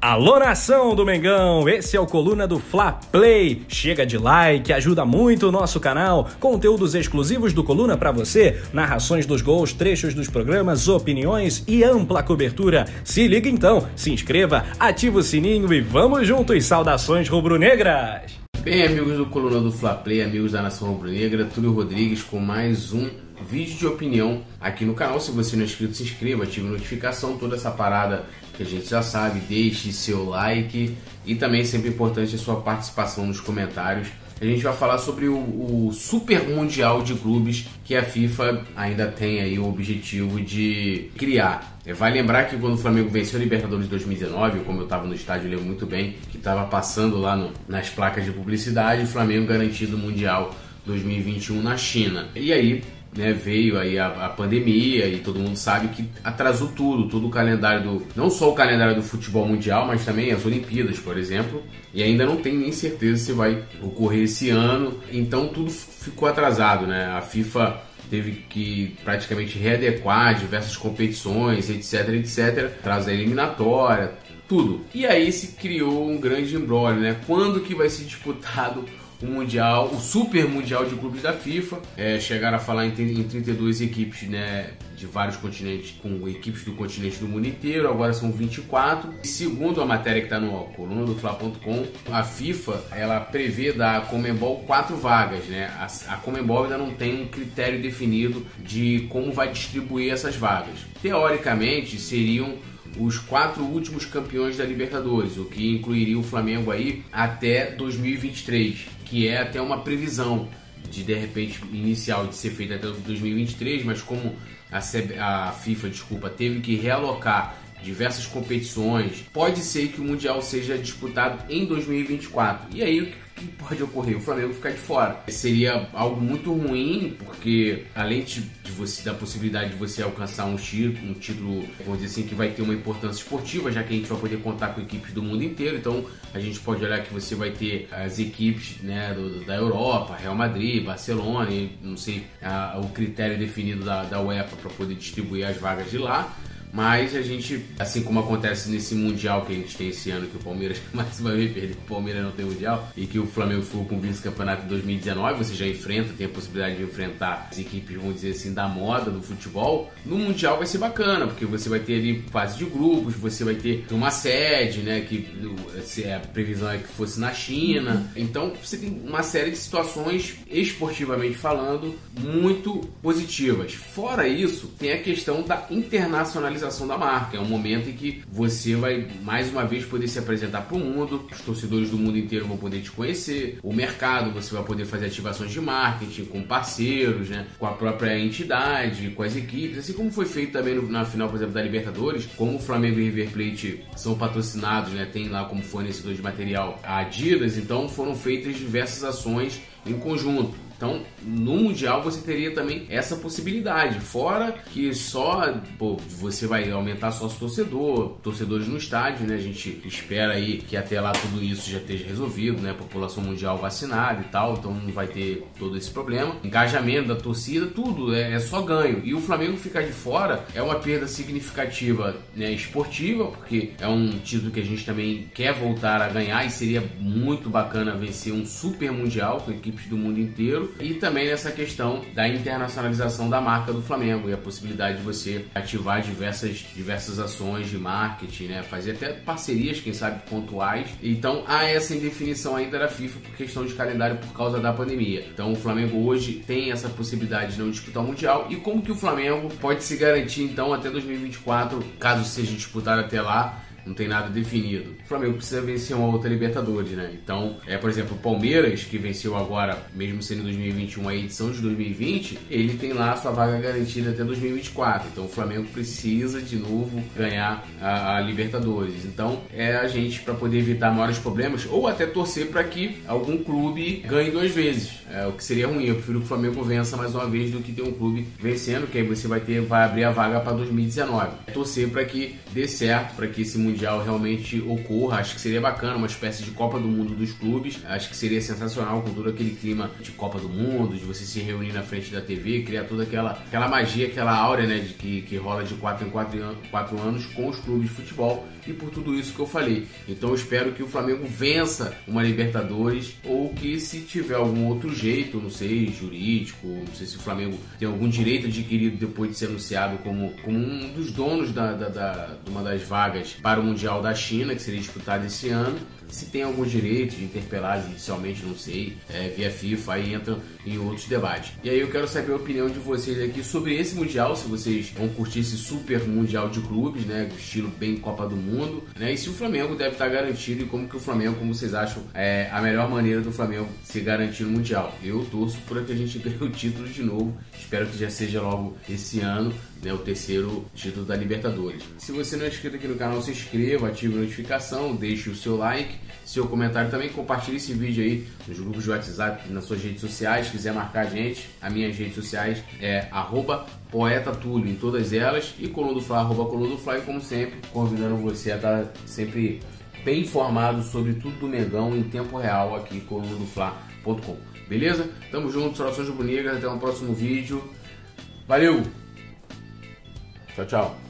Alô nação do Mengão, esse é o Coluna do Fla Play. Chega de like, ajuda muito o nosso canal. Conteúdos exclusivos do Coluna para você, narrações dos gols, trechos dos programas, opiniões e ampla cobertura. Se liga então, se inscreva, ativa o sininho e vamos juntos. Saudações rubro-negras. Bem, amigos do Coluna do Fla Play, amigos da Nação Rubro-Negra, Túlio Rodrigues com mais um vídeo de opinião aqui no canal. Se você não é inscrito, se inscreva, ative a notificação, toda essa parada que a gente já sabe, deixe seu like e também sempre importante a sua participação nos comentários. A gente vai falar sobre o, o, Super Mundial de Clubes que a FIFA ainda tem aí o objetivo de criar. É, vai lembrar que quando o Flamengo venceu a Libertadores 2019, como eu estava no estádio, eu lembro muito bem, que estava passando lá no, nas placas de publicidade, o Flamengo garantido o Mundial 2021 na China. E aí né, veio aí a, a, pandemia e todo mundo sabe que atrasou tudo, todo o calendário do. Não só o calendário do futebol mundial, mas também as Olimpíadas, por exemplo. E ainda não tem nem certeza se vai ocorrer esse ano. Então tudo ficou atrasado, né? A FIFA teve que praticamente readequar diversas competições, etc, etc. Traz a eliminatória, tudo. E aí se criou um grande embrólio, né? Quando que vai ser disputado o Mundial, o Super Mundial de Clubes da FIFA. É, chegaram a falar em, em 32 equipes né, de vários continentes, com equipes do continente do mundo inteiro, agora são 24. E segundo a matéria que está no coluna do Fla.com, a FIFA ela prevê da Comembol quatro vagas. Né? A, a Comembol ainda não tem um critério definido de como vai distribuir essas vagas. Teoricamente, seriam os quatro últimos campeões da Libertadores, o que incluiria o Flamengo aí até 2023 que é até uma previsão de de repente inicial de ser feita até 2023, mas como a, CB, a FIFA, desculpa, teve que realocar diversas competições, pode ser que o Mundial seja disputado em 2024. E aí que pode ocorrer? O Flamengo ficar de fora. Seria algo muito ruim, porque além de você da possibilidade de você alcançar um título, um título, vamos dizer assim, que vai ter uma importância esportiva, já que a gente vai poder contar com equipes do mundo inteiro. Então a gente pode olhar que você vai ter as equipes né, do, da Europa, Real Madrid, Barcelona, e não sei a, o critério definido da, da UEFA para poder distribuir as vagas de lá. Mas a gente, assim como acontece nesse Mundial que a gente tem esse ano, que o Palmeiras mais uma vez perdeu, o Palmeiras não tem Mundial, e que o Flamengo ficou com o vice-campeonato em 2019, você já enfrenta, tem a possibilidade de enfrentar as equipes, vamos dizer assim, da moda do futebol. No Mundial vai ser bacana, porque você vai ter ali fase de grupos, você vai ter uma sede, né, que a previsão é que fosse na China. Então você tem uma série de situações, esportivamente falando, muito positivas. Fora isso, tem a questão da internacionalização da marca. É um momento em que você vai mais uma vez poder se apresentar para o mundo, os torcedores do mundo inteiro vão poder te conhecer, o mercado você vai poder fazer ativações de marketing com parceiros, né, com a própria entidade, com as equipes, assim como foi feito também na final, por exemplo, da Libertadores, como o Flamengo e River Plate são patrocinados, né, tem lá como fornecedor de material a Adidas, então foram feitas diversas ações em conjunto. Então, no Mundial você teria também essa possibilidade. Fora que só pô, você vai aumentar sócio torcedor, torcedores no estádio, né? A gente espera aí que até lá tudo isso já esteja resolvido, né? População mundial vacinada e tal, então não vai ter todo esse problema. Engajamento da torcida, tudo é, é só ganho. E o Flamengo ficar de fora é uma perda significativa né, esportiva, porque é um título que a gente também quer voltar a ganhar e seria muito bacana vencer um super mundial com equipes do mundo inteiro e também nessa questão da internacionalização da marca do Flamengo e a possibilidade de você ativar diversas, diversas ações de marketing, né? fazer até parcerias, quem sabe, pontuais. Então há essa indefinição ainda da FIFA por questão de calendário por causa da pandemia. Então o Flamengo hoje tem essa possibilidade de não disputar o Mundial e como que o Flamengo pode se garantir então até 2024, caso seja disputado até lá, não tem nada definido. O Flamengo precisa vencer uma outra Libertadores, né? Então, é, por exemplo, o Palmeiras, que venceu agora, mesmo sendo 2021 a edição de 2020, ele tem lá sua vaga garantida até 2024. Então, o Flamengo precisa de novo ganhar a, a Libertadores. Então, é a gente para poder evitar maiores problemas ou até torcer para que algum clube ganhe duas vezes. É, o que seria ruim. Eu prefiro que o Flamengo vença mais uma vez do que ter um clube vencendo, que aí você vai ter vai abrir a vaga para 2019. É torcer para que dê certo, para que esse mundial Mundial realmente ocorra. Acho que seria bacana, uma espécie de Copa do Mundo dos clubes. Acho que seria sensacional com todo aquele clima de Copa do Mundo, de você se reunir na frente da TV, criar toda aquela, aquela magia, aquela áurea né, de que, que rola de 4 em 4, 4 anos com os clubes de futebol e por tudo isso que eu falei. Então eu espero que o Flamengo vença uma Libertadores ou que se tiver algum outro jeito, não sei, jurídico, não sei se o Flamengo tem algum direito adquirido depois de ser anunciado como, como um dos donos da, da, da, de uma das vagas para o Mundial da China, que seria disputado esse ano se tem algum direito de interpelar judicialmente, não sei, é, via FIFA, aí entram em outros debates. E aí eu quero saber a opinião de vocês aqui sobre esse Mundial, se vocês vão curtir esse super Mundial de clubes, né, estilo bem Copa do Mundo, né, e se o Flamengo deve estar garantido e como que o Flamengo, como vocês acham, é a melhor maneira do Flamengo se garantir no Mundial. Eu torço para que a gente ganhe o título de novo, espero que já seja logo esse ano, né, o terceiro título da Libertadores. Se você não é inscrito aqui no canal, se inscreva, ative a notificação, deixe o seu like, seu comentário também, compartilhe esse vídeo aí nos grupos de WhatsApp, nas suas redes sociais, se quiser marcar a gente, as minhas redes sociais é arroba Poeta em todas elas e Coluna do Fla, arroba Coluna do Fla e como sempre, convidando você a estar sempre bem informado sobre tudo do Mengão em tempo real aqui colunadofla.com. Beleza? Tamo junto, saudações rubro-negras, até um próximo vídeo. Valeu! Tchau, tchau.